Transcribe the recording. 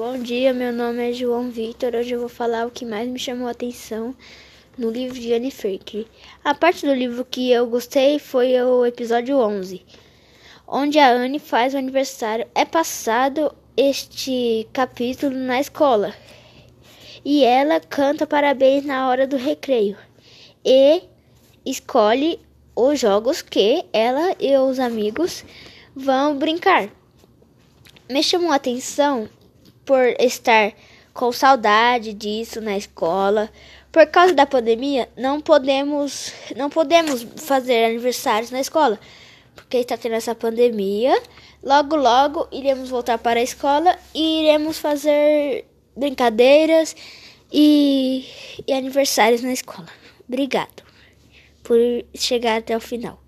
Bom dia, meu nome é João Vitor. Hoje eu vou falar o que mais me chamou a atenção no livro de Anne Frank. A parte do livro que eu gostei foi o episódio 11, onde a Anne faz o aniversário. É passado este capítulo na escola e ela canta parabéns na hora do recreio e escolhe os jogos que ela e os amigos vão brincar. Me chamou a atenção por estar com saudade disso na escola. Por causa da pandemia, não podemos não podemos fazer aniversários na escola, porque está tendo essa pandemia. Logo logo iremos voltar para a escola e iremos fazer brincadeiras e, e aniversários na escola. Obrigado por chegar até o final.